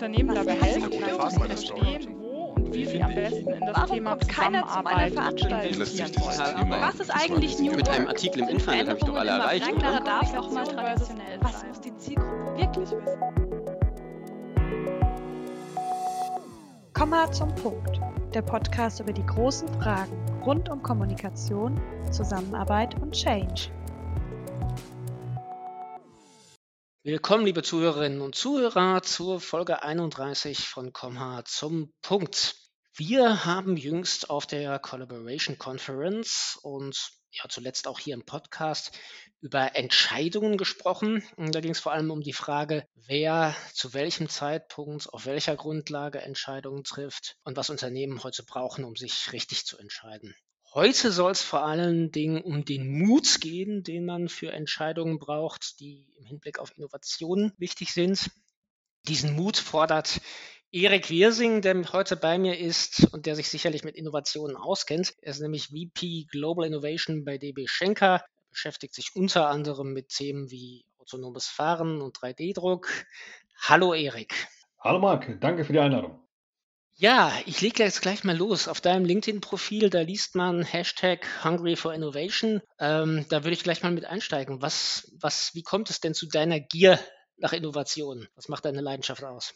Unternehmen dabei helfen, zu verstehen, wo und wie sie am besten in das Warum Thema kommt keiner zu meiner Zusammenarbeit Veranstaltung? investieren wollen. Was ist eigentlich New Mit einem Artikel im Internet habe ich doch alle erreicht, oder? darf auch mal traditionell Was muss die Zielgruppe wirklich wissen? Komma zum Punkt. Der Podcast über die großen Fragen rund um Kommunikation, Zusammenarbeit und Change. Willkommen, liebe Zuhörerinnen und Zuhörer, zur Folge 31 von Komma zum Punkt. Wir haben jüngst auf der Collaboration Conference und ja zuletzt auch hier im Podcast über Entscheidungen gesprochen. Und Da ging es vor allem um die Frage, wer zu welchem Zeitpunkt, auf welcher Grundlage Entscheidungen trifft und was Unternehmen heute brauchen, um sich richtig zu entscheiden. Heute soll es vor allen Dingen um den Mut gehen, den man für Entscheidungen braucht, die im Hinblick auf Innovationen wichtig sind. Diesen Mut fordert Erik Wirsing, der heute bei mir ist und der sich sicherlich mit Innovationen auskennt. Er ist nämlich VP Global Innovation bei DB Schenker, Er beschäftigt sich unter anderem mit Themen wie autonomes Fahren und 3D-Druck. Hallo Erik. Hallo Marc, danke für die Einladung. Ja, ich lege jetzt gleich mal los. Auf deinem LinkedIn-Profil, da liest man Hashtag Hungry for Innovation. Ähm, da würde ich gleich mal mit einsteigen. Was, was, wie kommt es denn zu deiner Gier nach Innovation? Was macht deine Leidenschaft aus?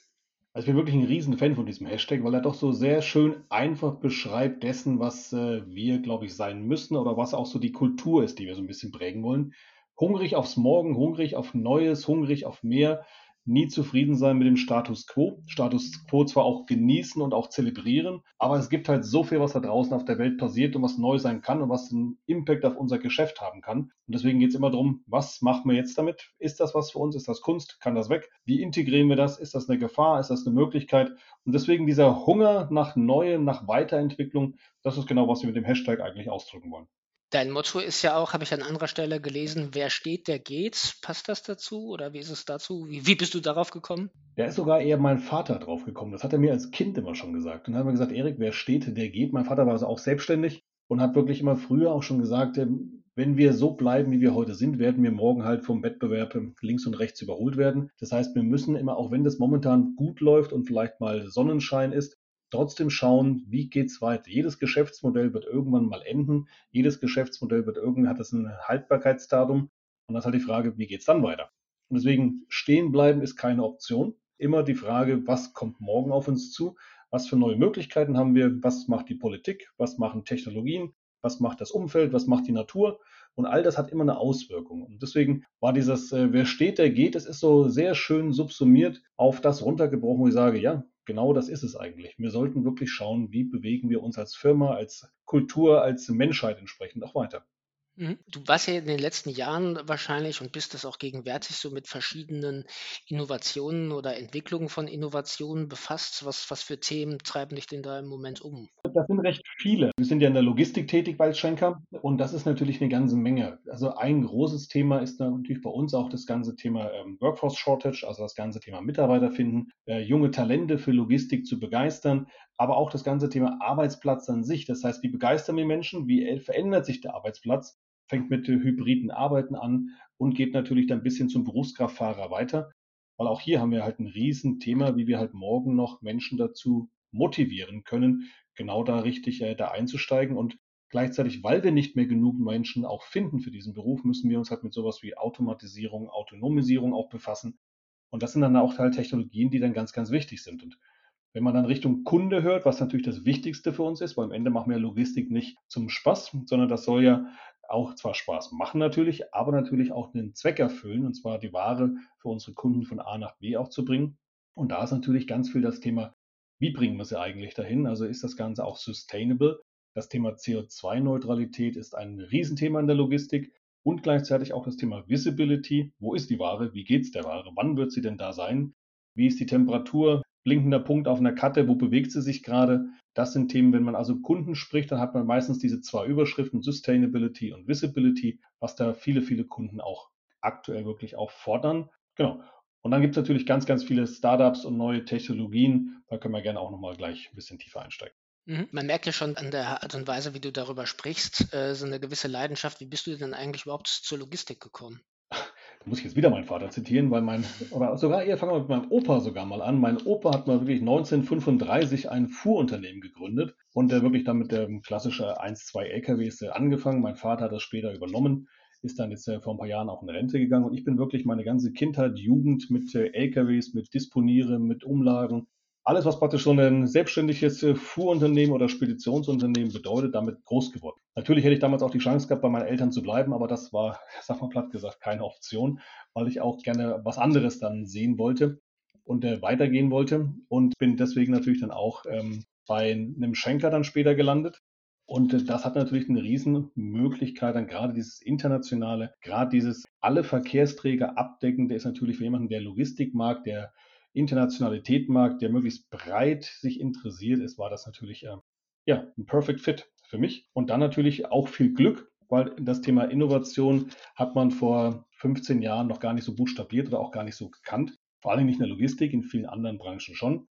Also ich bin wirklich ein riesen Fan von diesem Hashtag, weil er doch so sehr schön einfach beschreibt dessen, was äh, wir, glaube ich, sein müssen oder was auch so die Kultur ist, die wir so ein bisschen prägen wollen. Hungrig aufs Morgen, hungrig auf Neues, hungrig auf mehr, nie zufrieden sein mit dem Status quo. Status quo zwar auch genießen und auch zelebrieren, aber es gibt halt so viel, was da draußen auf der Welt passiert und was neu sein kann und was einen Impact auf unser Geschäft haben kann. Und deswegen geht es immer darum, was machen wir jetzt damit? Ist das was für uns? Ist das Kunst? Kann das weg? Wie integrieren wir das? Ist das eine Gefahr? Ist das eine Möglichkeit? Und deswegen dieser Hunger nach Neuem, nach Weiterentwicklung, das ist genau, was wir mit dem Hashtag eigentlich ausdrücken wollen. Dein Motto ist ja auch, habe ich an anderer Stelle gelesen, wer steht, der geht. Passt das dazu oder wie ist es dazu? Wie, wie bist du darauf gekommen? Da ist sogar eher mein Vater drauf gekommen. Das hat er mir als Kind immer schon gesagt. Und dann hat er gesagt, Erik, wer steht, der geht. Mein Vater war also auch selbstständig und hat wirklich immer früher auch schon gesagt, ähm, wenn wir so bleiben, wie wir heute sind, werden wir morgen halt vom Wettbewerb ähm, links und rechts überholt werden. Das heißt, wir müssen immer, auch wenn das momentan gut läuft und vielleicht mal Sonnenschein ist, trotzdem schauen, wie geht's weiter. Jedes Geschäftsmodell wird irgendwann mal enden. Jedes Geschäftsmodell wird irgendwann hat es ein Haltbarkeitsdatum. Und das ist halt die Frage, wie geht's dann weiter? Und deswegen stehen bleiben ist keine Option. Immer die Frage, was kommt morgen auf uns zu? Was für neue Möglichkeiten haben wir? Was macht die Politik? Was machen Technologien? Was macht das Umfeld? Was macht die Natur? Und all das hat immer eine Auswirkung. Und deswegen war dieses, äh, wer steht, der geht, es ist so sehr schön subsumiert auf das runtergebrochen, wo ich sage, ja, genau das ist es eigentlich. Wir sollten wirklich schauen, wie bewegen wir uns als Firma, als Kultur, als Menschheit entsprechend auch weiter. Mhm. Du warst ja in den letzten Jahren wahrscheinlich und bist es auch gegenwärtig so mit verschiedenen Innovationen oder Entwicklungen von Innovationen befasst. Was, was für Themen treiben dich denn da im Moment um? Das sind recht viele. Wir sind ja in der Logistik tätig bei Schenker und das ist natürlich eine ganze Menge. Also ein großes Thema ist natürlich bei uns auch das ganze Thema ähm, Workforce Shortage, also das ganze Thema Mitarbeiter finden, äh, junge Talente für Logistik zu begeistern, aber auch das ganze Thema Arbeitsplatz an sich. Das heißt, wie begeistern wir Menschen? Wie äh, verändert sich der Arbeitsplatz? Fängt mit hybriden Arbeiten an und geht natürlich dann bis hin zum Berufskraftfahrer weiter. Weil auch hier haben wir halt ein Riesenthema, wie wir halt morgen noch Menschen dazu motivieren können, genau da richtig äh, da einzusteigen. Und gleichzeitig, weil wir nicht mehr genug Menschen auch finden für diesen Beruf, müssen wir uns halt mit sowas wie Automatisierung, Autonomisierung auch befassen. Und das sind dann auch halt Technologien, die dann ganz, ganz wichtig sind. Und wenn man dann Richtung Kunde hört, was natürlich das Wichtigste für uns ist, weil am Ende machen wir Logistik nicht zum Spaß, sondern das soll ja auch zwar Spaß machen natürlich, aber natürlich auch einen Zweck erfüllen, und zwar die Ware für unsere Kunden von A nach B auch zu bringen. Und da ist natürlich ganz viel das Thema, wie bringen wir sie eigentlich dahin? Also ist das Ganze auch sustainable? Das Thema CO2-Neutralität ist ein Riesenthema in der Logistik und gleichzeitig auch das Thema Visibility. Wo ist die Ware? Wie geht es der Ware? Wann wird sie denn da sein? Wie ist die Temperatur? Blinkender Punkt auf einer Karte, wo bewegt sie sich gerade? Das sind Themen, wenn man also Kunden spricht, dann hat man meistens diese zwei Überschriften, Sustainability und Visibility, was da viele, viele Kunden auch aktuell wirklich auch fordern. Genau. Und dann gibt es natürlich ganz, ganz viele Startups und neue Technologien. Da können wir gerne auch nochmal gleich ein bisschen tiefer einsteigen. Mhm. Man merkt ja schon an der Art und Weise, wie du darüber sprichst, äh, so eine gewisse Leidenschaft. Wie bist du denn eigentlich überhaupt zur Logistik gekommen? Muss ich jetzt wieder meinen Vater zitieren, weil mein, oder sogar eher fangen wir mit meinem Opa sogar mal an. Mein Opa hat mal wirklich 1935 ein Fuhrunternehmen gegründet und der wirklich dann mit der klassische 1, 2 LKWs angefangen. Mein Vater hat das später übernommen, ist dann jetzt vor ein paar Jahren auch in Rente gegangen und ich bin wirklich meine ganze Kindheit, Jugend mit LKWs, mit Disponieren, mit Umlagen, alles, was praktisch so ein selbstständiges äh, Fuhrunternehmen oder Speditionsunternehmen bedeutet, damit groß geworden. Natürlich hätte ich damals auch die Chance gehabt, bei meinen Eltern zu bleiben, aber das war, sag mal platt gesagt, keine Option, weil ich auch gerne was anderes dann sehen wollte und äh, weitergehen wollte und bin deswegen natürlich dann auch ähm, bei einem Schenker dann später gelandet. Und äh, das hat natürlich eine Riesenmöglichkeit, dann gerade dieses internationale, gerade dieses alle Verkehrsträger abdeckende ist natürlich für jemanden, der Logistik mag, der Internationalität mag, der möglichst breit sich interessiert ist, war das natürlich äh, ja, ein Perfect Fit für mich. Und dann natürlich auch viel Glück, weil das Thema Innovation hat man vor 15 Jahren noch gar nicht so buchstabiert oder auch gar nicht so gekannt. Vor allem nicht in der Logistik, in vielen anderen Branchen schon.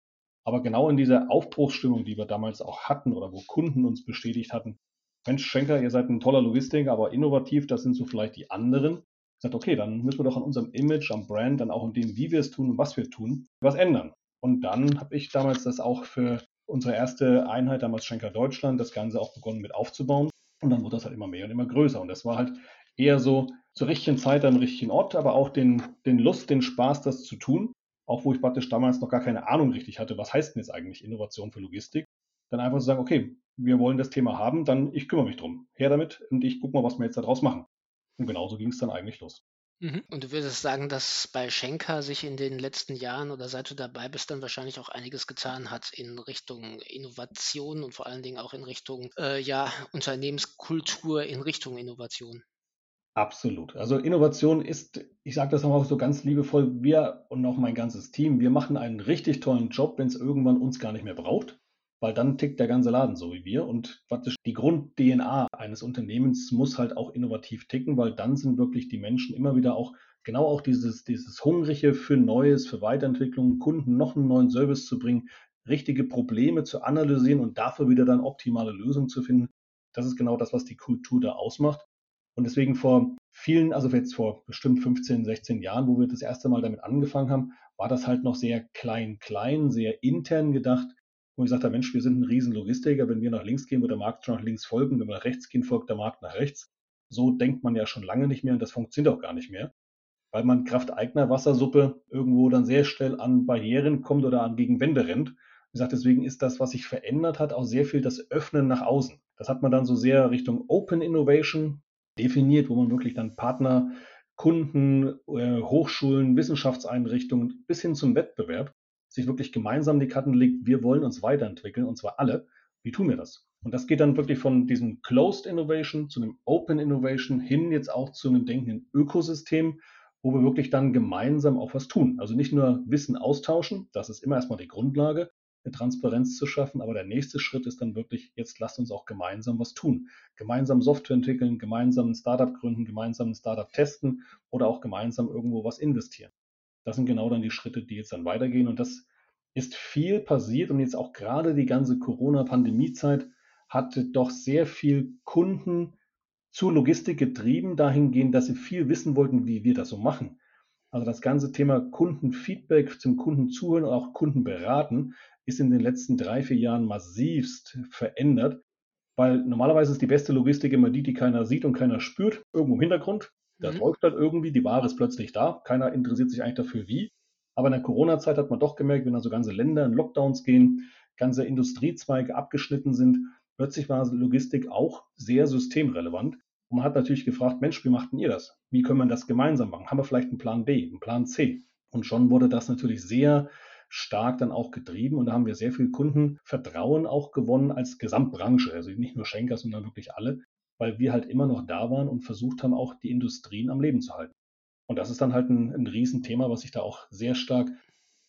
Aber genau in dieser Aufbruchsstimmung, die wir damals auch hatten oder wo Kunden uns bestätigt hatten, Mensch, Schenker, ihr seid ein toller Logistiker, aber innovativ, das sind so vielleicht die anderen gesagt, okay, dann müssen wir doch an unserem Image, am Brand, dann auch in dem, wie wir es tun und was wir tun, was ändern. Und dann habe ich damals das auch für unsere erste Einheit, damals Schenker Deutschland, das Ganze auch begonnen mit aufzubauen. Und dann wurde das halt immer mehr und immer größer. Und das war halt eher so zur richtigen Zeit am richtigen Ort, aber auch den, den Lust, den Spaß, das zu tun. Auch wo ich praktisch damals noch gar keine Ahnung richtig hatte, was heißt denn jetzt eigentlich Innovation für Logistik. Dann einfach zu sagen, okay, wir wollen das Thema haben, dann ich kümmere mich drum. Her damit und ich gucke mal, was wir jetzt daraus machen. Und genauso ging es dann eigentlich los. Mhm. Und du würdest sagen, dass bei Schenker sich in den letzten Jahren oder seit du dabei bist, dann wahrscheinlich auch einiges getan hat in Richtung Innovation und vor allen Dingen auch in Richtung äh, ja, Unternehmenskultur, in Richtung Innovation. Absolut. Also Innovation ist, ich sage das auch so ganz liebevoll, wir und auch mein ganzes Team, wir machen einen richtig tollen Job, wenn es irgendwann uns gar nicht mehr braucht weil dann tickt der ganze Laden so wie wir. Und praktisch die Grund-DNA eines Unternehmens muss halt auch innovativ ticken, weil dann sind wirklich die Menschen immer wieder auch genau auch dieses, dieses Hungrige für Neues, für Weiterentwicklung, Kunden noch einen neuen Service zu bringen, richtige Probleme zu analysieren und dafür wieder dann optimale Lösungen zu finden. Das ist genau das, was die Kultur da ausmacht. Und deswegen vor vielen, also jetzt vor bestimmt 15, 16 Jahren, wo wir das erste Mal damit angefangen haben, war das halt noch sehr klein, klein, sehr intern gedacht wo ich gesagt Mensch, wir sind ein riesen Logistiker, wenn wir nach links gehen, wird der Markt schon nach links folgen, wenn wir nach rechts gehen, folgt der Markt nach rechts. So denkt man ja schon lange nicht mehr und das funktioniert auch gar nicht mehr, weil man Kraft eigener Wassersuppe irgendwo dann sehr schnell an Barrieren kommt oder an Gegenwände rennt. Wie gesagt, deswegen ist das, was sich verändert hat, auch sehr viel das Öffnen nach außen. Das hat man dann so sehr Richtung Open Innovation definiert, wo man wirklich dann Partner, Kunden, äh, Hochschulen, Wissenschaftseinrichtungen bis hin zum Wettbewerb sich wirklich gemeinsam die Karten legt, wir wollen uns weiterentwickeln und zwar alle. Wie tun wir das? Und das geht dann wirklich von diesem Closed Innovation zu einem Open Innovation hin jetzt auch zu einem denkenden Ökosystem, wo wir wirklich dann gemeinsam auch was tun. Also nicht nur Wissen austauschen, das ist immer erstmal die Grundlage, eine Transparenz zu schaffen, aber der nächste Schritt ist dann wirklich, jetzt lasst uns auch gemeinsam was tun. Gemeinsam Software entwickeln, gemeinsam ein Startup gründen, gemeinsam ein Startup testen oder auch gemeinsam irgendwo was investieren. Das sind genau dann die Schritte, die jetzt dann weitergehen. Und das ist viel passiert. Und jetzt auch gerade die ganze Corona-Pandemie-Zeit hat doch sehr viel Kunden zur Logistik getrieben, dahingehend, dass sie viel wissen wollten, wie wir das so machen. Also das ganze Thema Kundenfeedback zum Kunden zuhören und auch Kunden beraten ist in den letzten drei, vier Jahren massivst verändert, weil normalerweise ist die beste Logistik immer die, die keiner sieht und keiner spürt, irgendwo im Hintergrund. Das mhm. läuft dann irgendwie, die Ware ist plötzlich da, keiner interessiert sich eigentlich dafür, wie. Aber in der Corona-Zeit hat man doch gemerkt, wenn also ganze Länder in Lockdowns gehen, ganze Industriezweige abgeschnitten sind, plötzlich war Logistik auch sehr systemrelevant. Und man hat natürlich gefragt, Mensch, wie machten ihr das? Wie können wir das gemeinsam machen? Haben wir vielleicht einen Plan B, einen Plan C? Und schon wurde das natürlich sehr stark dann auch getrieben und da haben wir sehr viel Kundenvertrauen auch gewonnen als Gesamtbranche, also nicht nur Schenker, sondern wirklich alle, weil wir halt immer noch da waren und versucht haben, auch die Industrien am Leben zu halten. Und das ist dann halt ein, ein Riesenthema, was sich da auch sehr stark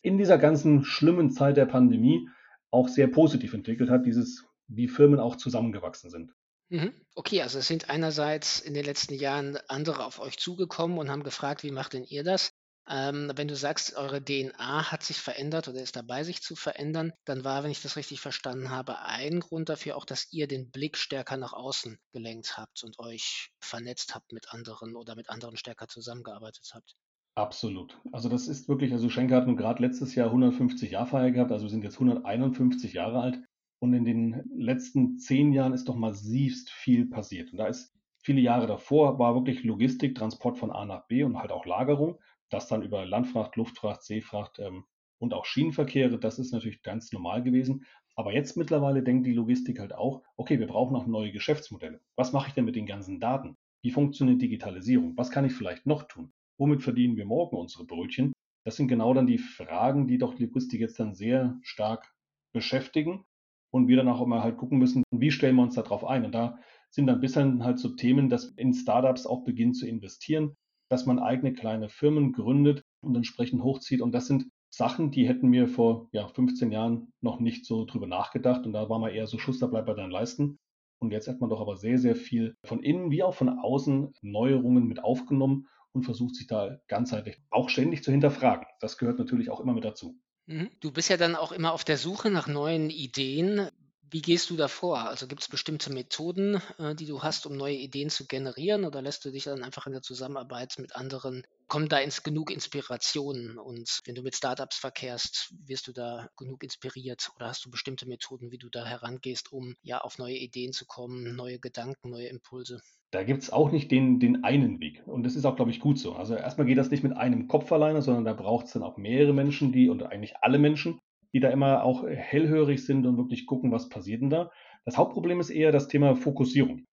in dieser ganzen schlimmen Zeit der Pandemie auch sehr positiv entwickelt hat, dieses, wie Firmen auch zusammengewachsen sind. Mhm. Okay, also es sind einerseits in den letzten Jahren andere auf euch zugekommen und haben gefragt, wie macht denn ihr das? Ähm, wenn du sagst, eure DNA hat sich verändert oder ist dabei, sich zu verändern, dann war, wenn ich das richtig verstanden habe, ein Grund dafür auch, dass ihr den Blick stärker nach außen gelenkt habt und euch vernetzt habt mit anderen oder mit anderen stärker zusammengearbeitet habt. Absolut. Also das ist wirklich, also Schenker hat nun gerade letztes Jahr 150 Jahrfeier gehabt, also wir sind jetzt 151 Jahre alt und in den letzten zehn Jahren ist doch massivst viel passiert. Und da ist viele Jahre davor war wirklich Logistik, Transport von A nach B und halt auch Lagerung. Das dann über Landfracht, Luftfracht, Seefracht ähm, und auch Schienenverkehre, das ist natürlich ganz normal gewesen. Aber jetzt mittlerweile denkt die Logistik halt auch, okay, wir brauchen auch neue Geschäftsmodelle. Was mache ich denn mit den ganzen Daten? Wie funktioniert Digitalisierung? Was kann ich vielleicht noch tun? Womit verdienen wir morgen unsere Brötchen? Das sind genau dann die Fragen, die doch die Logistik jetzt dann sehr stark beschäftigen und wir dann auch immer halt gucken müssen, wie stellen wir uns darauf ein. Und da sind dann bisher halt so Themen, dass in Startups auch beginnt zu investieren, dass man eigene kleine Firmen gründet und entsprechend hochzieht. Und das sind Sachen, die hätten wir vor ja, 15 Jahren noch nicht so drüber nachgedacht. Und da war man eher so Schuster bleibt bei deinen Leisten. Und jetzt hat man doch aber sehr, sehr viel von innen wie auch von außen Neuerungen mit aufgenommen und versucht sich da ganzheitlich auch ständig zu hinterfragen. Das gehört natürlich auch immer mit dazu. Mhm. Du bist ja dann auch immer auf der Suche nach neuen Ideen. Wie gehst du da vor? Also gibt es bestimmte Methoden, äh, die du hast, um neue Ideen zu generieren oder lässt du dich dann einfach in der Zusammenarbeit mit anderen, kommen da ins genug Inspirationen und wenn du mit Startups verkehrst, wirst du da genug inspiriert oder hast du bestimmte Methoden, wie du da herangehst, um ja auf neue Ideen zu kommen, neue Gedanken, neue Impulse? Da gibt es auch nicht den, den einen Weg. Und das ist auch, glaube ich, gut so. Also erstmal geht das nicht mit einem Kopf alleine, sondern da braucht es dann auch mehrere Menschen, die, und eigentlich alle Menschen, die da immer auch hellhörig sind und wirklich gucken, was passiert denn da. Das Hauptproblem ist eher das Thema Fokussierung.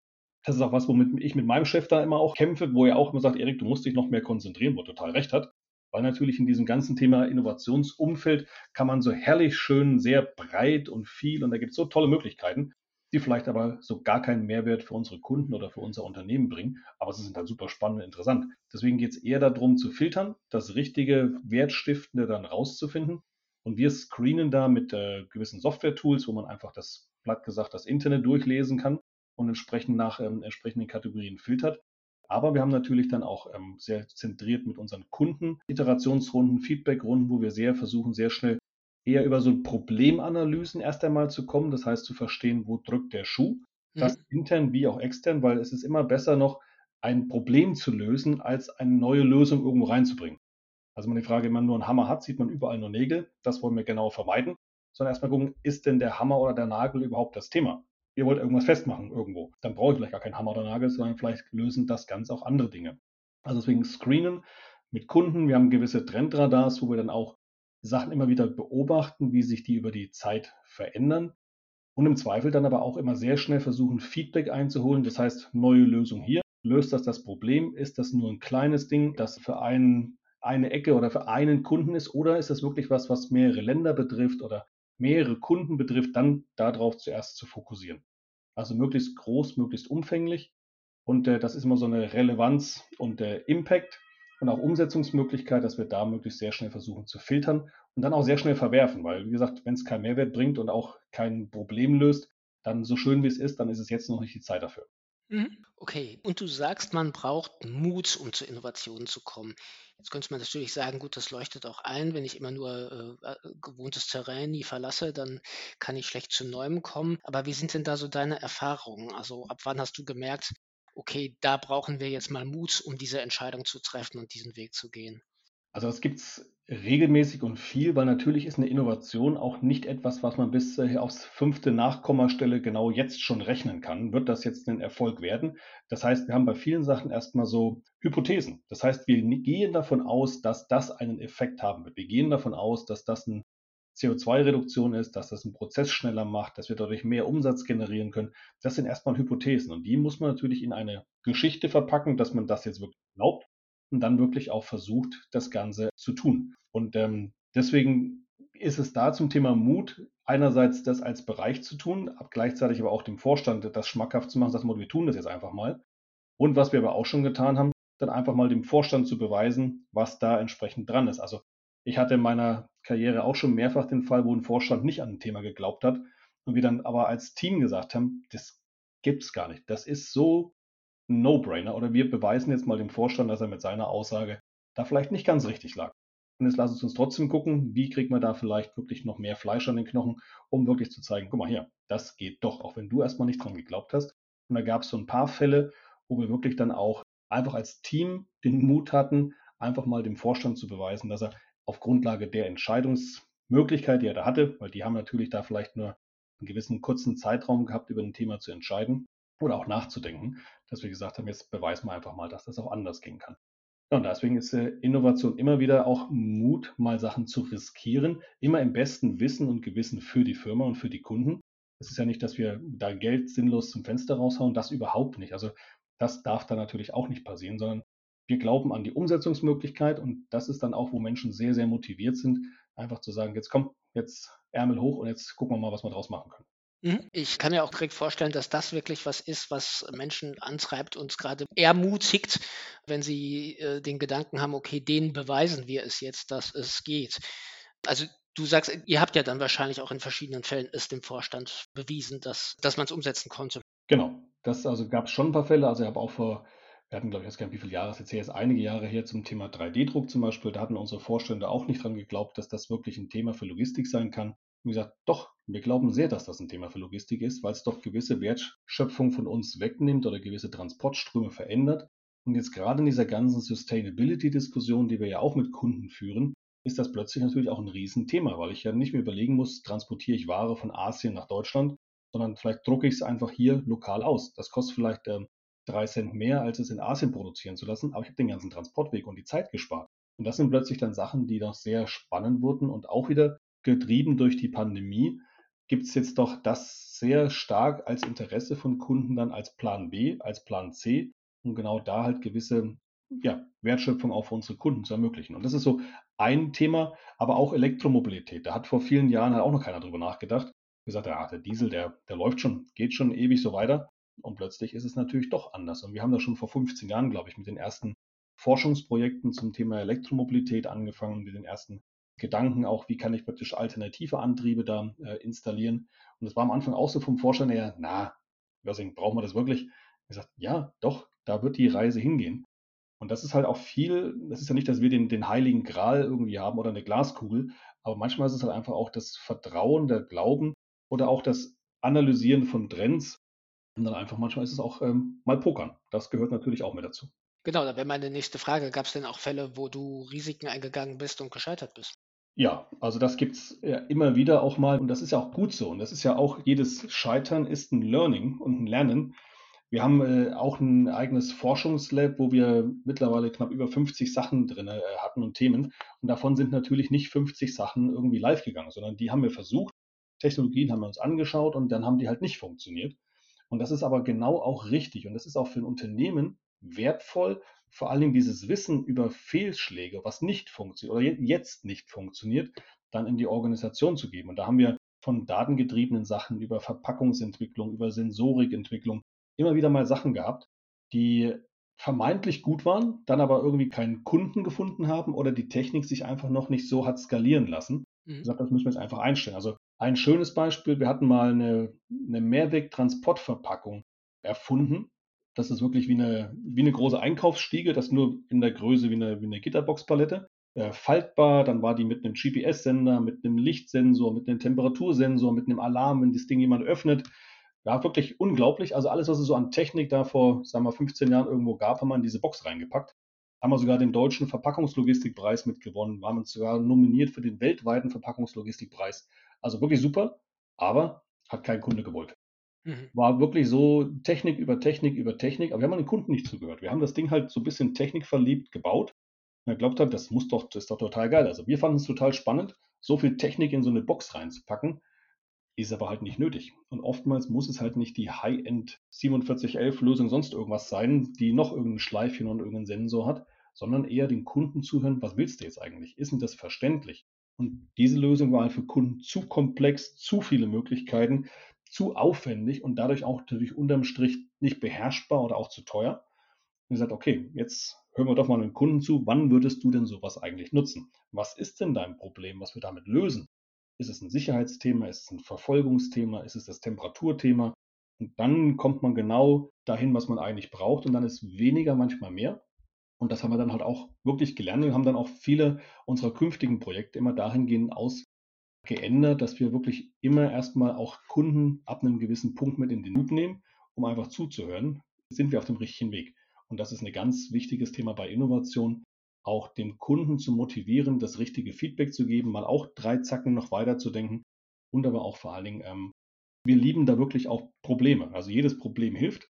Das ist auch was, womit ich mit meinem Chef da immer auch kämpfe, wo er auch immer sagt, Erik, du musst dich noch mehr konzentrieren, wo er total recht hat. Weil natürlich in diesem ganzen Thema Innovationsumfeld kann man so herrlich schön, sehr breit und viel und da gibt es so tolle Möglichkeiten die vielleicht aber so gar keinen Mehrwert für unsere Kunden oder für unser Unternehmen bringen, aber sie sind halt super spannend und interessant. Deswegen geht es eher darum zu filtern, das richtige Wertstiftende dann rauszufinden. Und wir screenen da mit äh, gewissen Software-Tools, wo man einfach das Blatt gesagt, das Internet durchlesen kann und entsprechend nach ähm, entsprechenden Kategorien filtert. Aber wir haben natürlich dann auch ähm, sehr zentriert mit unseren Kunden Iterationsrunden, Feedbackrunden, wo wir sehr versuchen, sehr schnell eher über so Problemanalysen erst einmal zu kommen, das heißt zu verstehen, wo drückt der Schuh, das mhm. intern wie auch extern, weil es ist immer besser noch ein Problem zu lösen, als eine neue Lösung irgendwo reinzubringen. Also man die Frage, wenn man nur einen Hammer hat, sieht man überall nur Nägel, das wollen wir genau vermeiden, sondern erstmal gucken, ist denn der Hammer oder der Nagel überhaupt das Thema? Ihr wollt irgendwas festmachen irgendwo, dann brauche ich vielleicht gar keinen Hammer oder Nagel, sondern vielleicht lösen das Ganze auch andere Dinge. Also deswegen screenen mit Kunden, wir haben gewisse Trendradars, wo wir dann auch Sachen immer wieder beobachten, wie sich die über die Zeit verändern und im Zweifel dann aber auch immer sehr schnell versuchen, Feedback einzuholen. Das heißt, neue Lösung hier. Löst das das Problem? Ist das nur ein kleines Ding, das für einen, eine Ecke oder für einen Kunden ist? Oder ist das wirklich was, was mehrere Länder betrifft oder mehrere Kunden betrifft? Dann darauf zuerst zu fokussieren. Also möglichst groß, möglichst umfänglich. Und äh, das ist immer so eine Relevanz und äh, Impact und auch Umsetzungsmöglichkeit, dass wir da möglichst sehr schnell versuchen zu filtern und dann auch sehr schnell verwerfen, weil wie gesagt, wenn es keinen Mehrwert bringt und auch kein Problem löst, dann so schön wie es ist, dann ist es jetzt noch nicht die Zeit dafür. Mhm. Okay, und du sagst, man braucht Mut, um zu Innovationen zu kommen. Jetzt könnte man natürlich sagen, gut, das leuchtet auch ein, wenn ich immer nur äh, äh, gewohntes Terrain nie verlasse, dann kann ich schlecht zu Neuem kommen. Aber wie sind denn da so deine Erfahrungen? Also ab wann hast du gemerkt, okay, da brauchen wir jetzt mal Mut, um diese Entscheidung zu treffen und diesen Weg zu gehen? Also das gibt es regelmäßig und viel, weil natürlich ist eine Innovation auch nicht etwas, was man bis äh, aufs fünfte Nachkommastelle genau jetzt schon rechnen kann. Wird das jetzt ein Erfolg werden? Das heißt, wir haben bei vielen Sachen erstmal so Hypothesen. Das heißt, wir gehen davon aus, dass das einen Effekt haben wird. Wir gehen davon aus, dass das ein CO2-Reduktion ist, dass das einen Prozess schneller macht, dass wir dadurch mehr Umsatz generieren können. Das sind erstmal Hypothesen und die muss man natürlich in eine Geschichte verpacken, dass man das jetzt wirklich glaubt und dann wirklich auch versucht, das Ganze zu tun. Und ähm, deswegen ist es da zum Thema Mut, einerseits das als Bereich zu tun, gleichzeitig aber auch dem Vorstand das schmackhaft zu machen, dass wir tun das jetzt einfach mal. Und was wir aber auch schon getan haben, dann einfach mal dem Vorstand zu beweisen, was da entsprechend dran ist. Also ich hatte in meiner Karriere auch schon mehrfach den Fall, wo ein Vorstand nicht an ein Thema geglaubt hat und wir dann aber als Team gesagt haben, das gibt es gar nicht. Das ist so No-Brainer oder wir beweisen jetzt mal dem Vorstand, dass er mit seiner Aussage da vielleicht nicht ganz richtig lag. Und jetzt lass uns trotzdem gucken, wie kriegt man da vielleicht wirklich noch mehr Fleisch an den Knochen, um wirklich zu zeigen, guck mal hier, das geht doch, auch wenn du erstmal nicht dran geglaubt hast. Und da gab es so ein paar Fälle, wo wir wirklich dann auch einfach als Team den Mut hatten, einfach mal dem Vorstand zu beweisen, dass er auf Grundlage der Entscheidungsmöglichkeit, die er da hatte, weil die haben natürlich da vielleicht nur einen gewissen kurzen Zeitraum gehabt, über ein Thema zu entscheiden oder auch nachzudenken, dass wir gesagt haben, jetzt beweisen wir einfach mal, dass das auch anders gehen kann. Und deswegen ist äh, Innovation immer wieder auch Mut, mal Sachen zu riskieren, immer im besten Wissen und Gewissen für die Firma und für die Kunden. Es ist ja nicht, dass wir da Geld sinnlos zum Fenster raushauen, das überhaupt nicht. Also das darf da natürlich auch nicht passieren, sondern wir glauben an die Umsetzungsmöglichkeit und das ist dann auch, wo Menschen sehr, sehr motiviert sind, einfach zu sagen, jetzt komm, jetzt Ärmel hoch und jetzt gucken wir mal, was wir draus machen können. Mhm. Ich kann ja auch direkt vorstellen, dass das wirklich was ist, was Menschen antreibt, uns gerade ermutigt, wenn sie äh, den Gedanken haben, okay, denen beweisen wir es jetzt, dass es geht. Also du sagst, ihr habt ja dann wahrscheinlich auch in verschiedenen Fällen es dem Vorstand bewiesen, dass, dass man es umsetzen konnte. Genau, das also gab es schon ein paar Fälle. Also ich habe auch vor, wir hatten glaube ich jetzt gar nicht, wie viele Jahre es jetzt her ist, einige Jahre her zum Thema 3D-Druck zum Beispiel. Da hatten unsere Vorstände auch nicht dran geglaubt, dass das wirklich ein Thema für Logistik sein kann. Und gesagt, doch, wir glauben sehr, dass das ein Thema für Logistik ist, weil es doch gewisse Wertschöpfung von uns wegnimmt oder gewisse Transportströme verändert. Und jetzt gerade in dieser ganzen Sustainability-Diskussion, die wir ja auch mit Kunden führen, ist das plötzlich natürlich auch ein Riesenthema, weil ich ja nicht mehr überlegen muss, transportiere ich Ware von Asien nach Deutschland, sondern vielleicht drucke ich es einfach hier lokal aus. Das kostet vielleicht äh, drei Cent mehr, als es in Asien produzieren zu lassen, aber ich habe den ganzen Transportweg und die Zeit gespart. Und das sind plötzlich dann Sachen, die doch sehr spannend wurden und auch wieder getrieben durch die Pandemie, gibt es jetzt doch das sehr stark als Interesse von Kunden dann als Plan B, als Plan C, um genau da halt gewisse ja, Wertschöpfung auch für unsere Kunden zu ermöglichen. Und das ist so ein Thema, aber auch Elektromobilität. Da hat vor vielen Jahren halt auch noch keiner drüber nachgedacht. Gesagt, ja, der Diesel, der, der läuft schon, geht schon ewig so weiter. Und plötzlich ist es natürlich doch anders. Und wir haben da schon vor 15 Jahren, glaube ich, mit den ersten Forschungsprojekten zum Thema Elektromobilität angefangen, mit den ersten Gedanken auch, wie kann ich praktisch alternative Antriebe da äh, installieren. Und das war am Anfang auch so vom Vorstand her, na, deswegen brauchen wir das wirklich? Ich gesagt, ja, doch, da wird die Reise hingehen. Und das ist halt auch viel, das ist ja nicht, dass wir den, den heiligen Gral irgendwie haben oder eine Glaskugel, aber manchmal ist es halt einfach auch das Vertrauen, der Glauben oder auch das Analysieren von Trends. Und dann einfach manchmal ist es auch ähm, mal Pokern. Das gehört natürlich auch mit dazu. Genau, da wäre meine nächste Frage. Gab es denn auch Fälle, wo du Risiken eingegangen bist und gescheitert bist? Ja, also das gibt's ja immer wieder auch mal und das ist ja auch gut so und das ist ja auch jedes Scheitern ist ein Learning und ein Lernen. Wir haben äh, auch ein eigenes Forschungslab, wo wir mittlerweile knapp über 50 Sachen drin äh, hatten und Themen und davon sind natürlich nicht 50 Sachen irgendwie live gegangen, sondern die haben wir versucht. Technologien haben wir uns angeschaut und dann haben die halt nicht funktioniert. Und das ist aber genau auch richtig und das ist auch für ein Unternehmen wertvoll, vor Dingen dieses Wissen über Fehlschläge, was nicht funktioniert oder jetzt nicht funktioniert, dann in die Organisation zu geben. Und da haben wir von datengetriebenen Sachen über Verpackungsentwicklung, über Sensorikentwicklung immer wieder mal Sachen gehabt, die vermeintlich gut waren, dann aber irgendwie keinen Kunden gefunden haben oder die Technik sich einfach noch nicht so hat skalieren lassen. Mhm. Gesagt, das müssen wir jetzt einfach einstellen. Also ein schönes Beispiel, wir hatten mal eine, eine Mehrweg-Transportverpackung erfunden, das ist wirklich wie eine, wie eine große Einkaufsstiege, das nur in der Größe wie eine, wie eine Gitterboxpalette. Äh, faltbar, dann war die mit einem GPS-Sender, mit einem Lichtsensor, mit einem Temperatursensor, mit einem Alarm, wenn das Ding jemand öffnet. Ja, wirklich unglaublich. Also alles, was es so an Technik da vor, sagen wir, 15 Jahren irgendwo gab, haben wir in diese Box reingepackt. Haben wir sogar den deutschen Verpackungslogistikpreis mitgewonnen, waren uns sogar nominiert für den weltweiten Verpackungslogistikpreis. Also wirklich super, aber hat kein Kunde gewollt. Mhm. War wirklich so Technik über Technik über Technik, aber wir haben den Kunden nicht zugehört. Wir haben das Ding halt so ein bisschen technikverliebt gebaut. Und er glaubt hat, das muss doch, das ist doch total geil. Also wir fanden es total spannend, so viel Technik in so eine Box reinzupacken. Ist aber halt nicht nötig. Und oftmals muss es halt nicht die High-End 4711 Lösung sonst irgendwas sein, die noch irgendein Schleifchen und irgendeinen Sensor hat, sondern eher den Kunden zuhören, was willst du jetzt eigentlich? Ist denn das verständlich? Und diese Lösung war halt für Kunden zu komplex, zu viele Möglichkeiten, zu aufwendig und dadurch auch natürlich unterm Strich nicht beherrschbar oder auch zu teuer. Und gesagt, okay, jetzt hören wir doch mal den Kunden zu, wann würdest du denn sowas eigentlich nutzen? Was ist denn dein Problem, was wir damit lösen? Ist es ein Sicherheitsthema? Ist es ein Verfolgungsthema? Ist es das Temperaturthema? Und dann kommt man genau dahin, was man eigentlich braucht. Und dann ist weniger manchmal mehr. Und das haben wir dann halt auch wirklich gelernt und haben dann auch viele unserer künftigen Projekte immer dahingehend ausgeändert, dass wir wirklich immer erstmal auch Kunden ab einem gewissen Punkt mit in den Loop nehmen, um einfach zuzuhören, sind wir auf dem richtigen Weg. Und das ist ein ganz wichtiges Thema bei Innovation, auch dem Kunden zu motivieren, das richtige Feedback zu geben, mal auch drei Zacken noch weiter zu denken und aber auch vor allen Dingen, ähm, wir lieben da wirklich auch Probleme. Also jedes Problem hilft.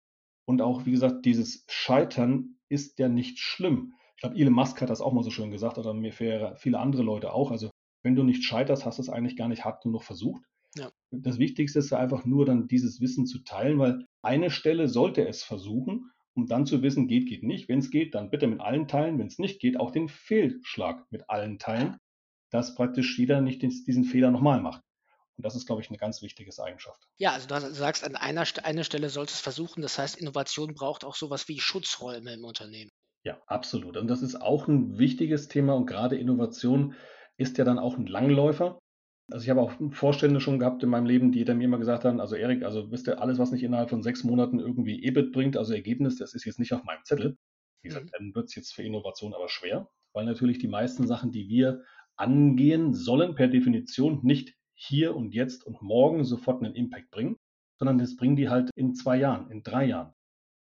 Und auch, wie gesagt, dieses Scheitern ist ja nicht schlimm. Ich glaube, Elon Musk hat das auch mal so schön gesagt, oder mir viele andere Leute auch. Also, wenn du nicht scheiterst, hast du es eigentlich gar nicht hart genug versucht. Ja. Das Wichtigste ist einfach nur dann dieses Wissen zu teilen, weil eine Stelle sollte es versuchen um dann zu wissen, geht, geht nicht. Wenn es geht, dann bitte mit allen teilen. Wenn es nicht geht, auch den Fehlschlag mit allen teilen, dass praktisch jeder nicht diesen Fehler nochmal macht. Und das ist, glaube ich, eine ganz wichtige Eigenschaft. Ja, also du sagst, an einer, einer Stelle sollst du es versuchen. Das heißt, Innovation braucht auch sowas wie Schutzräume im Unternehmen. Ja, absolut. Und das ist auch ein wichtiges Thema. Und gerade Innovation ist ja dann auch ein Langläufer. Also ich habe auch Vorstände schon gehabt in meinem Leben, die dann mir immer gesagt haben, also Erik, also wisst ihr, alles, was nicht innerhalb von sechs Monaten irgendwie EBIT bringt, also Ergebnis, das ist jetzt nicht auf meinem Zettel. Wie gesagt, mhm. dann wird es jetzt für Innovation aber schwer, weil natürlich die meisten Sachen, die wir angehen sollen, per Definition nicht hier und jetzt und morgen sofort einen Impact bringen, sondern das bringen die halt in zwei Jahren, in drei Jahren.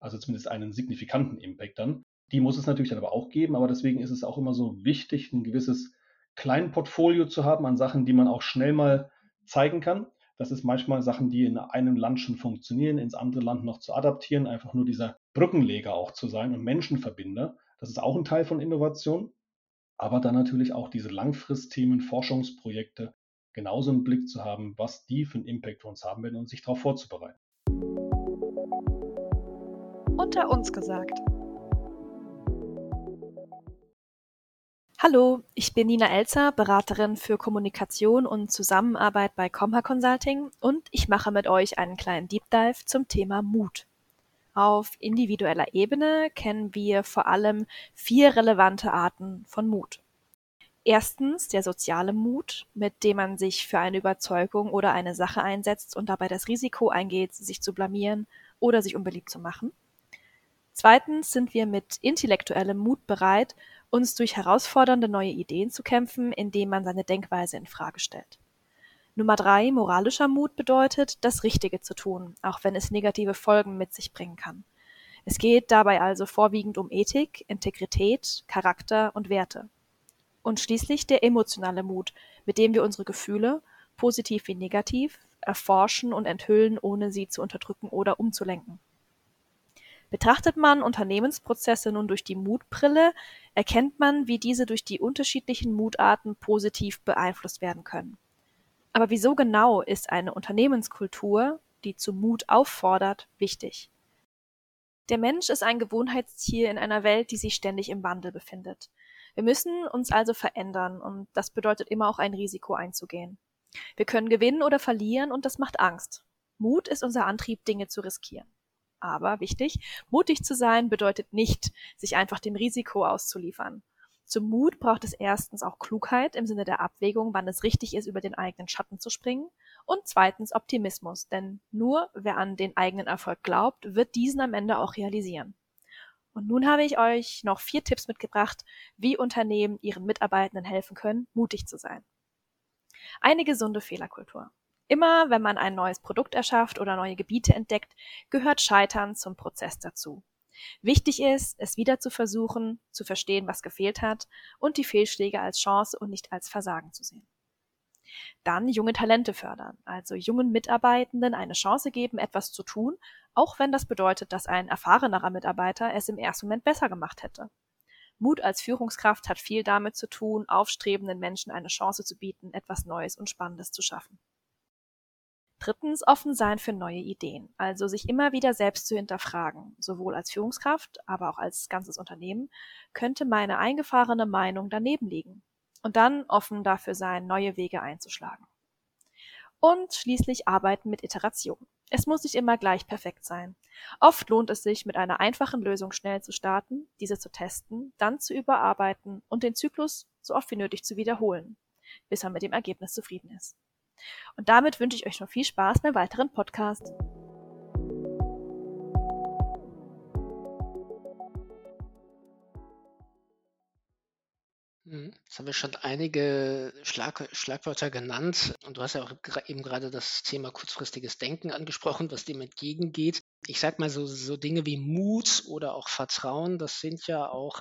Also zumindest einen signifikanten Impact dann. Die muss es natürlich dann aber auch geben, aber deswegen ist es auch immer so wichtig, ein gewisses kleinen Portfolio zu haben an Sachen, die man auch schnell mal zeigen kann. Das ist manchmal Sachen, die in einem Land schon funktionieren, ins andere Land noch zu adaptieren, einfach nur dieser Brückenleger auch zu sein und Menschenverbinder. Das ist auch ein Teil von Innovation. Aber dann natürlich auch diese Langfristthemen, Forschungsprojekte genauso im Blick zu haben, was die für einen Impact für uns haben werden und sich darauf vorzubereiten. Unter uns gesagt. Hallo, ich bin Nina Elzer, Beraterin für Kommunikation und Zusammenarbeit bei Comha Consulting und ich mache mit euch einen kleinen Deep Dive zum Thema Mut. Auf individueller Ebene kennen wir vor allem vier relevante Arten von Mut. Erstens der soziale Mut, mit dem man sich für eine Überzeugung oder eine Sache einsetzt und dabei das Risiko eingeht, sich zu blamieren oder sich unbeliebt zu machen. Zweitens sind wir mit intellektuellem Mut bereit, uns durch herausfordernde neue Ideen zu kämpfen, indem man seine Denkweise in Frage stellt. Nummer drei, moralischer Mut bedeutet, das Richtige zu tun, auch wenn es negative Folgen mit sich bringen kann. Es geht dabei also vorwiegend um Ethik, Integrität, Charakter und Werte. Und schließlich der emotionale Mut, mit dem wir unsere Gefühle, positiv wie negativ, erforschen und enthüllen, ohne sie zu unterdrücken oder umzulenken. Betrachtet man Unternehmensprozesse nun durch die Mutbrille, erkennt man, wie diese durch die unterschiedlichen Mutarten positiv beeinflusst werden können. Aber wieso genau ist eine Unternehmenskultur, die zu Mut auffordert, wichtig? Der Mensch ist ein Gewohnheitstier in einer Welt, die sich ständig im Wandel befindet. Wir müssen uns also verändern und das bedeutet immer auch ein Risiko einzugehen. Wir können gewinnen oder verlieren und das macht Angst. Mut ist unser Antrieb, Dinge zu riskieren. Aber wichtig, mutig zu sein bedeutet nicht, sich einfach dem Risiko auszuliefern. Zum Mut braucht es erstens auch Klugheit im Sinne der Abwägung, wann es richtig ist, über den eigenen Schatten zu springen. Und zweitens Optimismus, denn nur wer an den eigenen Erfolg glaubt, wird diesen am Ende auch realisieren. Und nun habe ich euch noch vier Tipps mitgebracht, wie Unternehmen ihren Mitarbeitenden helfen können, mutig zu sein. Eine gesunde Fehlerkultur. Immer wenn man ein neues Produkt erschafft oder neue Gebiete entdeckt, gehört Scheitern zum Prozess dazu. Wichtig ist, es wieder zu versuchen, zu verstehen, was gefehlt hat und die Fehlschläge als Chance und nicht als Versagen zu sehen. Dann junge Talente fördern, also jungen Mitarbeitenden eine Chance geben, etwas zu tun, auch wenn das bedeutet, dass ein erfahrenerer Mitarbeiter es im ersten Moment besser gemacht hätte. Mut als Führungskraft hat viel damit zu tun, aufstrebenden Menschen eine Chance zu bieten, etwas Neues und Spannendes zu schaffen. Drittens offen sein für neue Ideen, also sich immer wieder selbst zu hinterfragen, sowohl als Führungskraft, aber auch als ganzes Unternehmen, könnte meine eingefahrene Meinung daneben liegen. Und dann offen dafür sein, neue Wege einzuschlagen. Und schließlich arbeiten mit Iteration. Es muss nicht immer gleich perfekt sein. Oft lohnt es sich, mit einer einfachen Lösung schnell zu starten, diese zu testen, dann zu überarbeiten und den Zyklus so oft wie nötig zu wiederholen, bis man mit dem Ergebnis zufrieden ist. Und damit wünsche ich euch noch viel Spaß beim weiteren Podcast. Mhm. Jetzt haben wir schon einige Schlag Schlagwörter genannt und du hast ja auch eben gerade das Thema kurzfristiges Denken angesprochen, was dem entgegengeht. Ich sag mal so, so Dinge wie Mut oder auch Vertrauen, das sind ja auch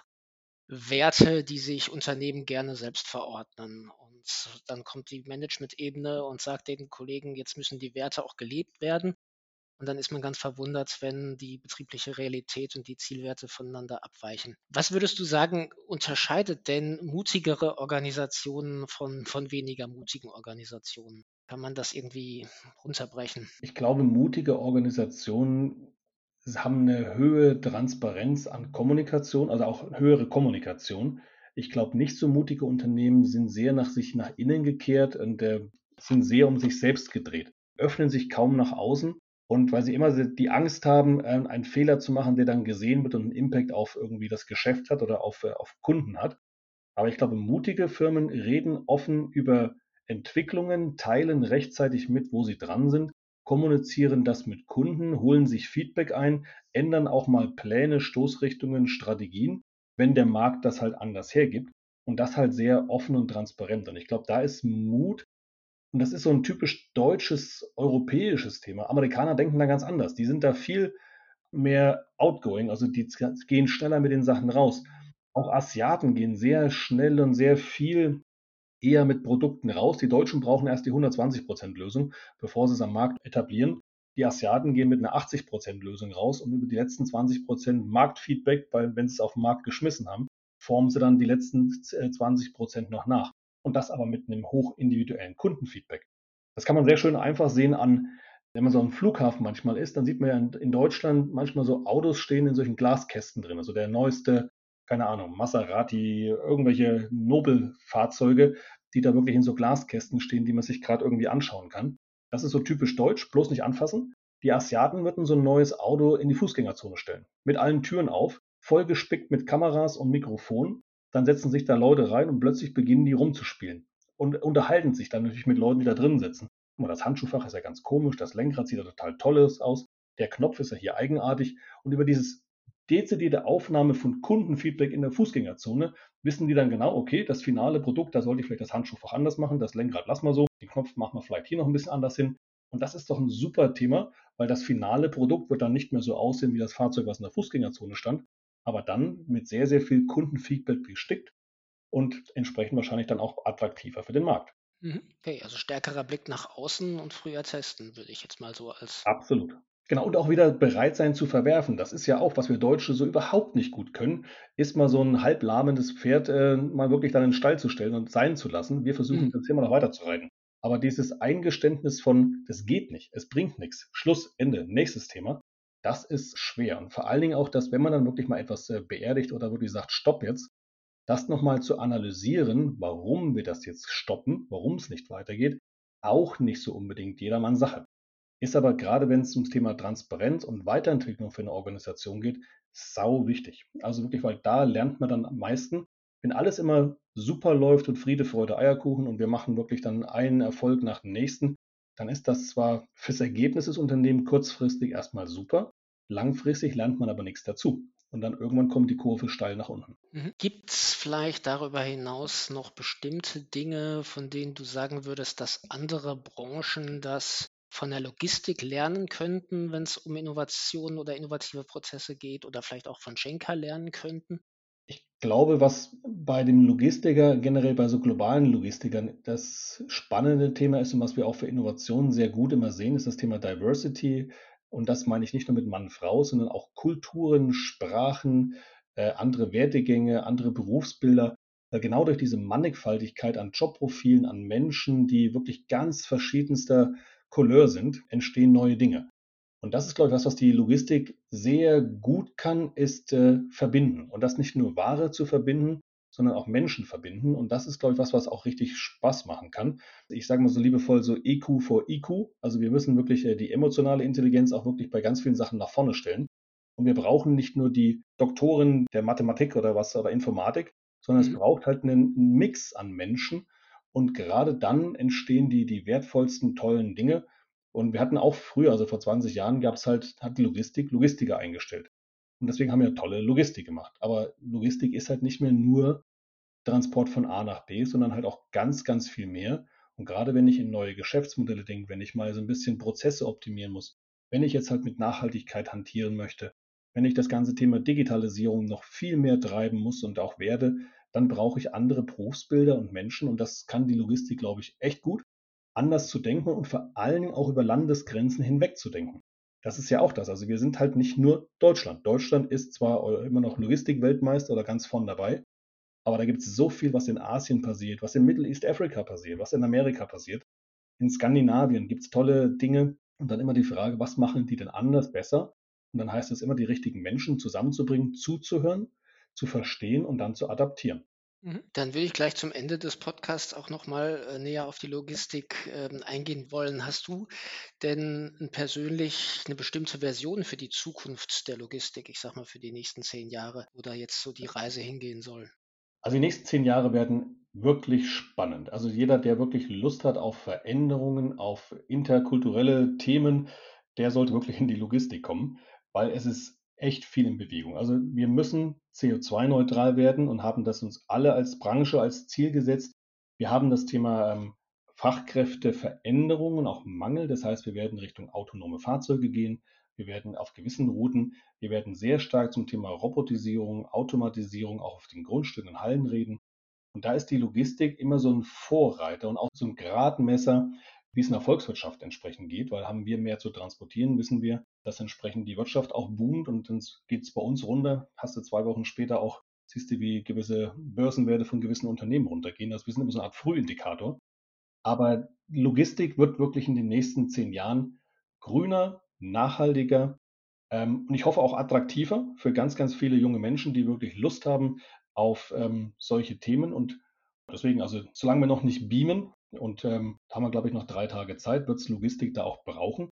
Werte, die sich Unternehmen gerne selbst verordnen. Dann kommt die Management-Ebene und sagt den Kollegen, jetzt müssen die Werte auch gelebt werden. Und dann ist man ganz verwundert, wenn die betriebliche Realität und die Zielwerte voneinander abweichen. Was würdest du sagen, unterscheidet denn mutigere Organisationen von, von weniger mutigen Organisationen? Kann man das irgendwie runterbrechen? Ich glaube, mutige Organisationen haben eine höhere Transparenz an Kommunikation, also auch höhere Kommunikation. Ich glaube, nicht so mutige Unternehmen sind sehr nach sich nach innen gekehrt und äh, sind sehr um sich selbst gedreht, öffnen sich kaum nach außen und weil sie immer die Angst haben, ähm, einen Fehler zu machen, der dann gesehen wird und einen Impact auf irgendwie das Geschäft hat oder auf, äh, auf Kunden hat. Aber ich glaube, mutige Firmen reden offen über Entwicklungen, teilen rechtzeitig mit, wo sie dran sind, kommunizieren das mit Kunden, holen sich Feedback ein, ändern auch mal Pläne, Stoßrichtungen, Strategien, wenn der Markt das halt anders hergibt. Und das halt sehr offen und transparent. Und ich glaube, da ist Mut und das ist so ein typisch deutsches, europäisches Thema. Amerikaner denken da ganz anders. Die sind da viel mehr outgoing, also die gehen schneller mit den Sachen raus. Auch Asiaten gehen sehr schnell und sehr viel eher mit Produkten raus. Die Deutschen brauchen erst die 120% Lösung, bevor sie es am Markt etablieren. Die Asiaten gehen mit einer 80% Lösung raus und über die letzten 20% Marktfeedback, weil wenn sie es auf den Markt geschmissen haben, formen sie dann die letzten 20% noch nach und das aber mit einem hochindividuellen Kundenfeedback. Das kann man sehr schön einfach sehen an, wenn man so am Flughafen manchmal ist, dann sieht man ja in Deutschland manchmal so Autos stehen in solchen Glaskästen drin. Also der neueste, keine Ahnung, Maserati, irgendwelche Nobelfahrzeuge, die da wirklich in so Glaskästen stehen, die man sich gerade irgendwie anschauen kann. Das ist so typisch deutsch, bloß nicht anfassen. Die Asiaten würden so ein neues Auto in die Fußgängerzone stellen. Mit allen Türen auf, vollgespickt mit Kameras und Mikrofonen dann setzen sich da Leute rein und plötzlich beginnen die rumzuspielen und unterhalten sich dann natürlich mit Leuten, die da drin sitzen. Guck mal, das Handschuhfach ist ja ganz komisch, das Lenkrad sieht ja total tolles aus, der Knopf ist ja hier eigenartig und über dieses dezidierte Aufnahme von Kundenfeedback in der Fußgängerzone wissen die dann genau, okay, das finale Produkt, da sollte ich vielleicht das Handschuhfach anders machen, das Lenkrad lassen wir so, den Knopf machen wir vielleicht hier noch ein bisschen anders hin. Und das ist doch ein super Thema, weil das finale Produkt wird dann nicht mehr so aussehen wie das Fahrzeug, was in der Fußgängerzone stand, aber dann mit sehr, sehr viel Kundenfeedback bestickt und entsprechend wahrscheinlich dann auch attraktiver für den Markt. Mhm. Okay, also stärkerer Blick nach außen und früher testen, würde ich jetzt mal so als. Absolut. Genau, und auch wieder bereit sein zu verwerfen. Das ist ja auch, was wir Deutsche so überhaupt nicht gut können, ist mal so ein halblahmendes Pferd äh, mal wirklich dann in den Stall zu stellen und sein zu lassen. Wir versuchen mhm. das immer noch weiter zu reiten. Aber dieses Eingeständnis von, das geht nicht, es bringt nichts, Schluss, Ende, nächstes Thema, das ist schwer. Und vor allen Dingen auch das, wenn man dann wirklich mal etwas äh, beerdigt oder wirklich sagt, stopp jetzt, das nochmal zu analysieren, warum wir das jetzt stoppen, warum es nicht weitergeht, auch nicht so unbedingt jedermanns Sache. Ist aber gerade, wenn es ums Thema Transparenz und Weiterentwicklung für eine Organisation geht, sau wichtig. Also wirklich, weil da lernt man dann am meisten. Wenn alles immer super läuft und Friede, Freude, Eierkuchen und wir machen wirklich dann einen Erfolg nach dem nächsten, dann ist das zwar fürs Ergebnis des Unternehmens kurzfristig erstmal super, langfristig lernt man aber nichts dazu. Und dann irgendwann kommt die Kurve steil nach unten. Mhm. Gibt es vielleicht darüber hinaus noch bestimmte Dinge, von denen du sagen würdest, dass andere Branchen das von der Logistik lernen könnten, wenn es um Innovationen oder innovative Prozesse geht oder vielleicht auch von Schenker lernen könnten? Ich glaube, was bei dem Logistiker, generell bei so globalen Logistikern, das spannende Thema ist und was wir auch für Innovationen sehr gut immer sehen, ist das Thema Diversity. Und das meine ich nicht nur mit Mann, Frau, sondern auch Kulturen, Sprachen, äh, andere Wertegänge, andere Berufsbilder. Genau durch diese Mannigfaltigkeit an Jobprofilen, an Menschen, die wirklich ganz verschiedenster Couleur sind, entstehen neue Dinge. Und das ist, glaube ich, was, was die Logistik sehr gut kann, ist äh, verbinden. Und das nicht nur Ware zu verbinden, sondern auch Menschen verbinden. Und das ist, glaube ich, was, was auch richtig Spaß machen kann. Ich sage mal so liebevoll so EQ vor IQ. Also wir müssen wirklich äh, die emotionale Intelligenz auch wirklich bei ganz vielen Sachen nach vorne stellen. Und wir brauchen nicht nur die Doktoren der Mathematik oder was oder Informatik, sondern mhm. es braucht halt einen Mix an Menschen. Und gerade dann entstehen die, die wertvollsten, tollen Dinge. Und wir hatten auch früher, also vor 20 Jahren, gab es halt, hat die Logistik Logistiker eingestellt. Und deswegen haben wir tolle Logistik gemacht. Aber Logistik ist halt nicht mehr nur Transport von A nach B, sondern halt auch ganz, ganz viel mehr. Und gerade wenn ich in neue Geschäftsmodelle denke, wenn ich mal so ein bisschen Prozesse optimieren muss, wenn ich jetzt halt mit Nachhaltigkeit hantieren möchte, wenn ich das ganze Thema Digitalisierung noch viel mehr treiben muss und auch werde, dann brauche ich andere Berufsbilder und Menschen und das kann die Logistik, glaube ich, echt gut, anders zu denken und vor allen Dingen auch über Landesgrenzen hinweg zu denken. Das ist ja auch das. Also wir sind halt nicht nur Deutschland. Deutschland ist zwar immer noch Logistik-Weltmeister oder ganz vorn dabei, aber da gibt es so viel, was in Asien passiert, was in Middle East Africa passiert, was in Amerika passiert. In Skandinavien gibt es tolle Dinge und dann immer die Frage, was machen die denn anders, besser? Und dann heißt es immer, die richtigen Menschen zusammenzubringen, zuzuhören, zu verstehen und dann zu adaptieren. Mhm. Dann würde ich gleich zum Ende des Podcasts auch nochmal äh, näher auf die Logistik ähm, eingehen wollen. Hast du denn persönlich eine bestimmte Version für die Zukunft der Logistik, ich sag mal für die nächsten zehn Jahre, wo da jetzt so die Reise hingehen soll? Also die nächsten zehn Jahre werden wirklich spannend. Also jeder, der wirklich Lust hat auf Veränderungen, auf interkulturelle Themen, der sollte wirklich in die Logistik kommen, weil es ist echt viel in Bewegung. Also wir müssen CO2-neutral werden und haben das uns alle als Branche als Ziel gesetzt. Wir haben das Thema ähm, Fachkräfteveränderungen, auch Mangel. Das heißt, wir werden Richtung autonome Fahrzeuge gehen. Wir werden auf gewissen Routen, wir werden sehr stark zum Thema Robotisierung, Automatisierung auch auf den Grundstücken und Hallen reden. Und da ist die Logistik immer so ein Vorreiter und auch so ein Gradmesser, wie es in der Volkswirtschaft entsprechend geht, weil haben wir mehr zu transportieren, wissen wir, dass entsprechend die Wirtschaft auch boomt und dann geht es bei uns runter. Hast du zwei Wochen später auch, siehst du, wie gewisse Börsenwerte von gewissen Unternehmen runtergehen. Das ist immer so eine Art Frühindikator. Aber Logistik wird wirklich in den nächsten zehn Jahren grüner, nachhaltiger ähm, und ich hoffe auch attraktiver für ganz, ganz viele junge Menschen, die wirklich Lust haben auf ähm, solche Themen. Und deswegen, also solange wir noch nicht beamen, und ähm, da haben wir, glaube ich, noch drei Tage Zeit, wird es Logistik da auch brauchen.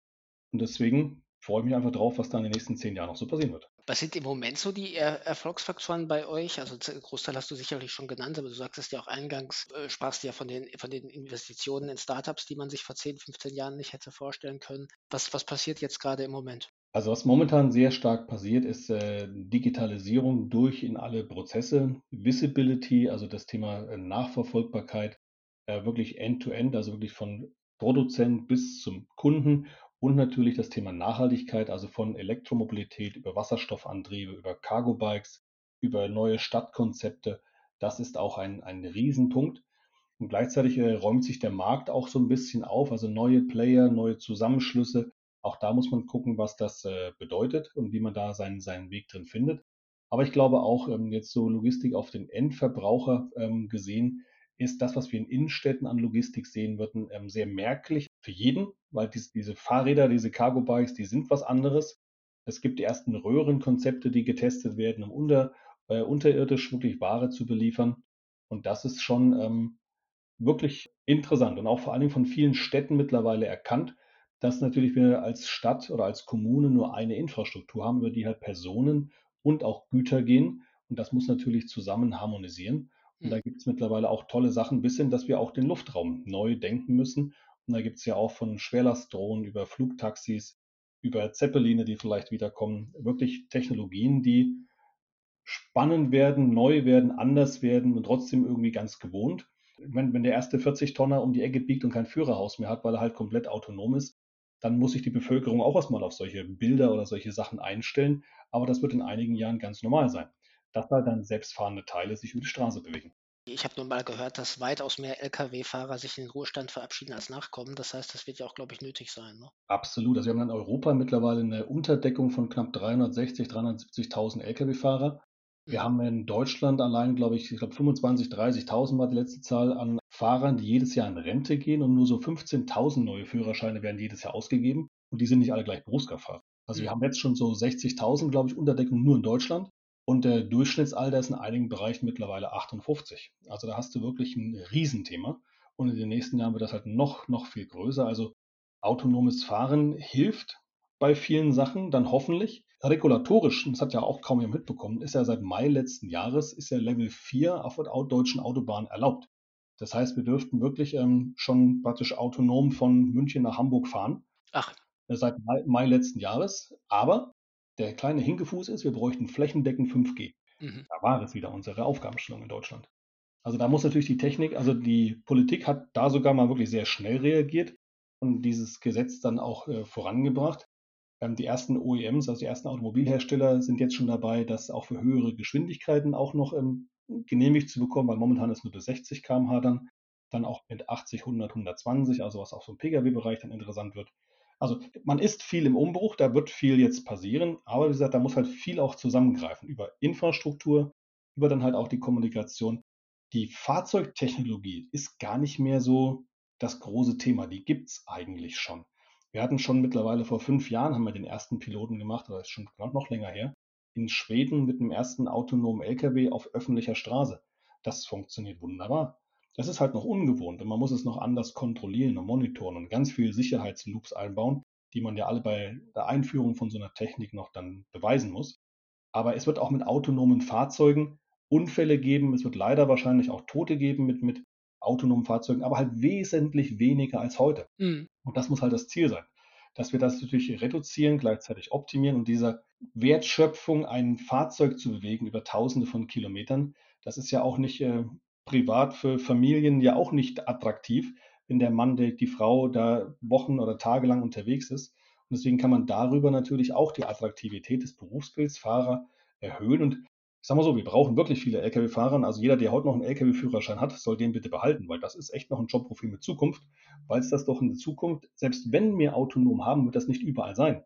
Und deswegen freue ich mich einfach drauf, was da in den nächsten zehn Jahren noch so passieren wird. Was sind im Moment so die er Erfolgsfaktoren bei euch? Also Großteil hast du sicherlich schon genannt, aber du sagst es ja auch eingangs, äh, sprachst ja von den, von den Investitionen in Startups, die man sich vor 10, 15 Jahren nicht hätte vorstellen können. Was, was passiert jetzt gerade im Moment? Also was momentan sehr stark passiert, ist äh, Digitalisierung durch in alle Prozesse, Visibility, also das Thema äh, Nachverfolgbarkeit, äh, wirklich end-to-end, -End, also wirklich von Produzent bis zum Kunden und natürlich das Thema Nachhaltigkeit, also von Elektromobilität über Wasserstoffantriebe, über Cargo-Bikes, über neue Stadtkonzepte. Das ist auch ein, ein Riesenpunkt. Und gleichzeitig äh, räumt sich der Markt auch so ein bisschen auf, also neue Player, neue Zusammenschlüsse. Auch da muss man gucken, was das äh, bedeutet und wie man da seinen, seinen Weg drin findet. Aber ich glaube auch ähm, jetzt so Logistik auf den Endverbraucher ähm, gesehen, ist das, was wir in Innenstädten an Logistik sehen würden, ähm, sehr merklich für jeden, weil dies, diese Fahrräder, diese Cargo-Bikes, die sind was anderes. Es gibt die ersten Röhrenkonzepte, die getestet werden, um unter, äh, unterirdisch wirklich Ware zu beliefern. Und das ist schon ähm, wirklich interessant und auch vor allen Dingen von vielen Städten mittlerweile erkannt, dass natürlich wir als Stadt oder als Kommune nur eine Infrastruktur haben, über die halt Personen und auch Güter gehen. Und das muss natürlich zusammen harmonisieren. Und da hm. gibt es mittlerweile auch tolle Sachen, bis hin, dass wir auch den Luftraum neu denken müssen. Und da gibt es ja auch von Schwerlastdrohnen über Flugtaxis, über Zeppeline, die vielleicht wiederkommen, wirklich Technologien, die spannend werden, neu werden, anders werden und trotzdem irgendwie ganz gewohnt. Wenn, wenn der erste 40-Tonner um die Ecke biegt und kein Führerhaus mehr hat, weil er halt komplett autonom ist, dann muss sich die Bevölkerung auch erstmal auf solche Bilder oder solche Sachen einstellen. Aber das wird in einigen Jahren ganz normal sein dass da dann selbstfahrende Teile sich über die Straße bewegen. Ich habe nur mal gehört, dass weitaus mehr Lkw-Fahrer sich in den Ruhestand verabschieden als nachkommen. Das heißt, das wird ja auch, glaube ich, nötig sein. Ne? Absolut. Also wir haben in Europa mittlerweile eine Unterdeckung von knapp 360, 370.000 Lkw-Fahrer. Wir mhm. haben in Deutschland allein, glaube ich, ich glaube 25, 30.000 war die letzte Zahl an Fahrern, die jedes Jahr in Rente gehen und nur so 15.000 neue Führerscheine werden jedes Jahr ausgegeben und die sind nicht alle gleich Berufskraftfahrer. Also mhm. wir haben jetzt schon so 60.000, glaube ich, Unterdeckung nur in Deutschland. Und der Durchschnittsalter ist in einigen Bereichen mittlerweile 58. Also da hast du wirklich ein Riesenthema. Und in den nächsten Jahren wird das halt noch, noch viel größer. Also autonomes Fahren hilft bei vielen Sachen dann hoffentlich. Regulatorisch, das hat ja auch kaum jemand mitbekommen, ist ja seit Mai letzten Jahres, ist ja Level 4 auf der deutschen Autobahn erlaubt. Das heißt, wir dürften wirklich ähm, schon praktisch autonom von München nach Hamburg fahren. Ach. Seit Mai, Mai letzten Jahres. Aber der kleine Hinkefuß ist, wir bräuchten flächendeckend 5G. Mhm. Da war es wieder unsere Aufgabenstellung in Deutschland. Also da muss natürlich die Technik, also die Politik hat da sogar mal wirklich sehr schnell reagiert und dieses Gesetz dann auch äh, vorangebracht. Ähm, die ersten OEMs, also die ersten Automobilhersteller, sind jetzt schon dabei, das auch für höhere Geschwindigkeiten auch noch ähm, genehmigt zu bekommen, weil momentan ist nur bis 60 km/h dann, dann auch mit 80, 100, 120, also was auch so im Pkw-Bereich dann interessant wird. Also man ist viel im Umbruch, da wird viel jetzt passieren, aber wie gesagt, da muss halt viel auch zusammengreifen über Infrastruktur, über dann halt auch die Kommunikation. Die Fahrzeugtechnologie ist gar nicht mehr so das große Thema, die gibt es eigentlich schon. Wir hatten schon mittlerweile vor fünf Jahren, haben wir den ersten Piloten gemacht, oder ist schon noch länger her, in Schweden mit dem ersten autonomen LKW auf öffentlicher Straße. Das funktioniert wunderbar. Das ist halt noch ungewohnt und man muss es noch anders kontrollieren und monitoren und ganz viel Sicherheitsloops einbauen, die man ja alle bei der Einführung von so einer Technik noch dann beweisen muss. Aber es wird auch mit autonomen Fahrzeugen Unfälle geben. Es wird leider wahrscheinlich auch Tote geben mit, mit autonomen Fahrzeugen, aber halt wesentlich weniger als heute. Mhm. Und das muss halt das Ziel sein, dass wir das natürlich reduzieren, gleichzeitig optimieren und dieser Wertschöpfung ein Fahrzeug zu bewegen über Tausende von Kilometern, das ist ja auch nicht äh, privat für Familien ja auch nicht attraktiv, wenn der Mann, die, die Frau da Wochen oder Tage lang unterwegs ist. Und deswegen kann man darüber natürlich auch die Attraktivität des Berufsbilds Fahrer erhöhen. Und ich sag mal so, wir brauchen wirklich viele Lkw-Fahrer. Also jeder, der heute noch einen Lkw-Führerschein hat, soll den bitte behalten, weil das ist echt noch ein Jobprofil mit Zukunft, weil es das doch in der Zukunft, selbst wenn wir autonom haben, wird das nicht überall sein.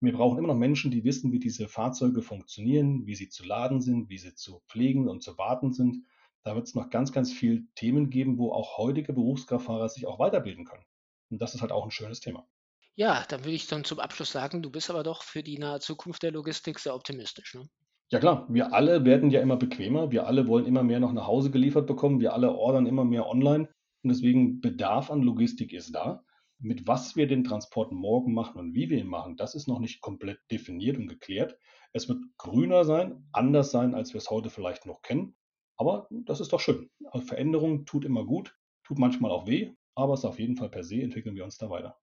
Wir brauchen immer noch Menschen, die wissen, wie diese Fahrzeuge funktionieren, wie sie zu laden sind, wie sie zu pflegen und zu warten sind. Da wird es noch ganz, ganz viele Themen geben, wo auch heutige Berufskraftfahrer sich auch weiterbilden können. Und das ist halt auch ein schönes Thema. Ja, dann würde ich dann zum Abschluss sagen, du bist aber doch für die nahe Zukunft der Logistik sehr optimistisch. Ne? Ja klar, wir alle werden ja immer bequemer, wir alle wollen immer mehr noch nach Hause geliefert bekommen, wir alle ordern immer mehr online und deswegen Bedarf an Logistik ist da. Mit was wir den Transport morgen machen und wie wir ihn machen, das ist noch nicht komplett definiert und geklärt. Es wird grüner sein, anders sein, als wir es heute vielleicht noch kennen. Aber das ist doch schön. Also Veränderung tut immer gut, tut manchmal auch weh, aber es ist auf jeden Fall per se entwickeln wir uns da weiter.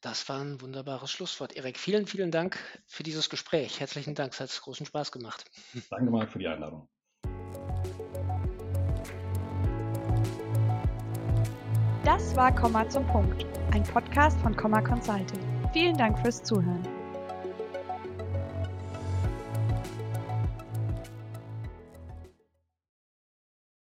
Das war ein wunderbares Schlusswort. Erik, vielen, vielen Dank für dieses Gespräch. Herzlichen Dank, es hat großen Spaß gemacht. Danke, Marc, für die Einladung. Das war Komma zum Punkt, ein Podcast von Komma Consulting. Vielen Dank fürs Zuhören.